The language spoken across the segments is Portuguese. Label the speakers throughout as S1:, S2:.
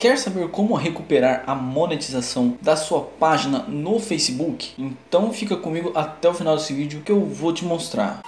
S1: Quer saber como recuperar a monetização da sua página no Facebook? Então fica comigo até o final desse vídeo que eu vou te mostrar.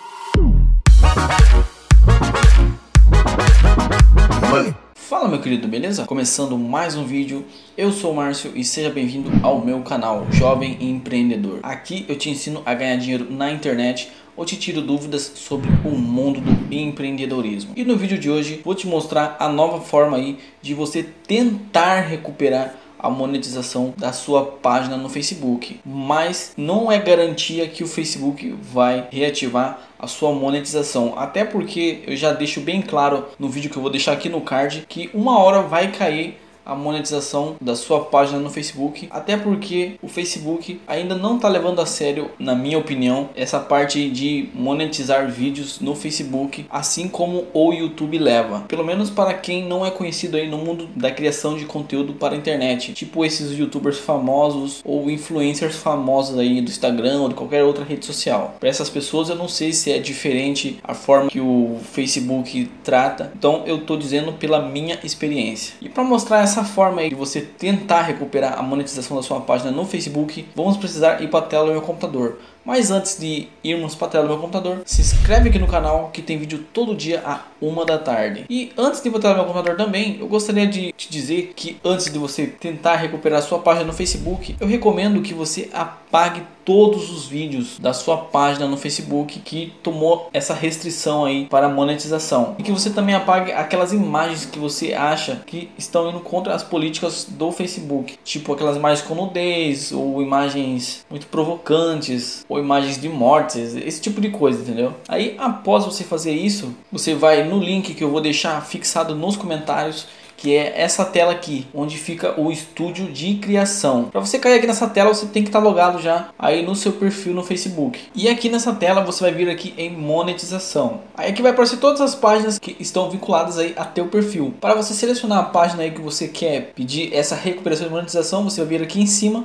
S1: Fala meu querido, beleza? Começando mais um vídeo, eu sou o Márcio e seja bem-vindo ao meu canal Jovem Empreendedor. Aqui eu te ensino a ganhar dinheiro na internet ou te tiro dúvidas sobre o mundo do empreendedorismo. E no vídeo de hoje vou te mostrar a nova forma aí de você tentar recuperar a monetização da sua página no Facebook, mas não é garantia que o Facebook vai reativar a sua monetização, até porque eu já deixo bem claro no vídeo que eu vou deixar aqui no card que uma hora vai cair a monetização da sua página no Facebook, até porque o Facebook ainda não está levando a sério, na minha opinião, essa parte de monetizar vídeos no Facebook, assim como o YouTube leva. Pelo menos para quem não é conhecido aí no mundo da criação de conteúdo para a internet, tipo esses YouTubers famosos ou influencers famosos aí do Instagram ou de qualquer outra rede social. Para essas pessoas eu não sei se é diferente a forma que o Facebook trata, então eu estou dizendo pela minha experiência. E para mostrar essa forma de você tentar recuperar a monetização da sua página no Facebook, vamos precisar ir para a tela do meu computador. Mas antes de irmos para a tela do meu computador, se inscreve aqui no canal que tem vídeo todo dia a uma da tarde. E antes de ir para meu computador também, eu gostaria de te dizer que antes de você tentar recuperar a sua página no Facebook, eu recomendo que você apague todos os vídeos da sua página no Facebook que tomou essa restrição aí para monetização. E que você também apague aquelas imagens que você acha que estão indo contra as políticas do Facebook, tipo aquelas imagens com nudez ou imagens muito provocantes ou imagens de mortes, esse tipo de coisa, entendeu? Aí após você fazer isso, você vai no link que eu vou deixar fixado nos comentários que é essa tela aqui, onde fica o estúdio de criação. Para você cair aqui nessa tela, você tem que estar tá logado já aí no seu perfil no Facebook. E aqui nessa tela você vai vir aqui em monetização. Aí aqui vai aparecer todas as páginas que estão vinculadas aí a teu perfil. Para você selecionar a página aí que você quer pedir essa recuperação de monetização, você vai vir aqui em cima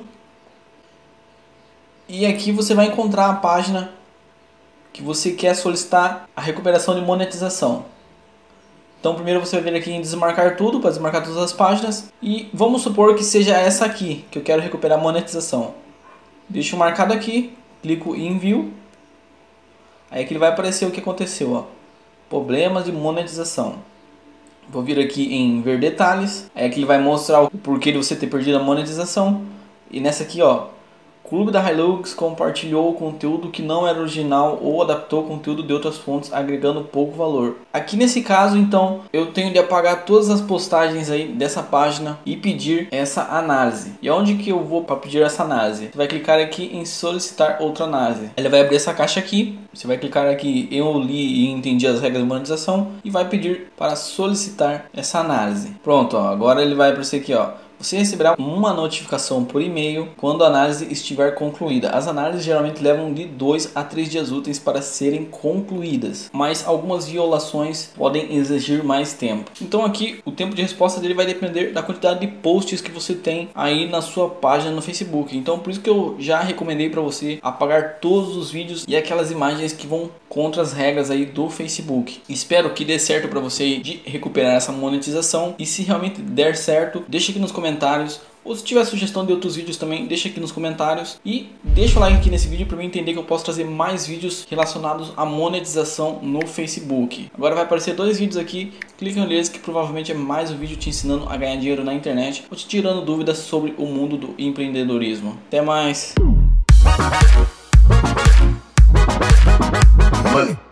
S1: e aqui você vai encontrar a página que você quer solicitar a recuperação de monetização. Então primeiro você vai vir aqui em desmarcar tudo, para desmarcar todas as páginas. E vamos supor que seja essa aqui, que eu quero recuperar a monetização. Deixo marcado aqui, clico em envio. Aí aqui ele vai aparecer o que aconteceu, ó. Problemas de monetização. Vou vir aqui em ver detalhes. Aí aqui ele vai mostrar o porquê de você ter perdido a monetização. E nessa aqui, ó, Clube da Hilux compartilhou conteúdo que não era original ou adaptou conteúdo de outras fontes, agregando pouco valor. Aqui nesse caso, então, eu tenho de apagar todas as postagens aí dessa página e pedir essa análise. E onde que eu vou para pedir essa análise? Você vai clicar aqui em solicitar outra análise. Ele vai abrir essa caixa aqui. Você vai clicar aqui eu li e entendi as regras de monetização e vai pedir para solicitar essa análise. Pronto, ó, agora ele vai aparecer aqui, ó você receberá uma notificação por e-mail quando a análise estiver concluída. As análises geralmente levam de 2 a 3 dias úteis para serem concluídas, mas algumas violações podem exigir mais tempo. Então aqui o tempo de resposta dele vai depender da quantidade de posts que você tem aí na sua página no Facebook. Então por isso que eu já recomendei para você apagar todos os vídeos e aquelas imagens que vão contra as regras aí do Facebook. Espero que dê certo para você de recuperar essa monetização e se realmente der certo, deixa aqui nos comentários. Ou se tiver sugestão de outros vídeos também, deixa aqui nos comentários. E deixa o like aqui nesse vídeo para mim entender que eu posso trazer mais vídeos relacionados à monetização no Facebook. Agora vai aparecer dois vídeos aqui, clique neles que provavelmente é mais um vídeo te ensinando a ganhar dinheiro na internet ou te tirando dúvidas sobre o mundo do empreendedorismo. Até mais! but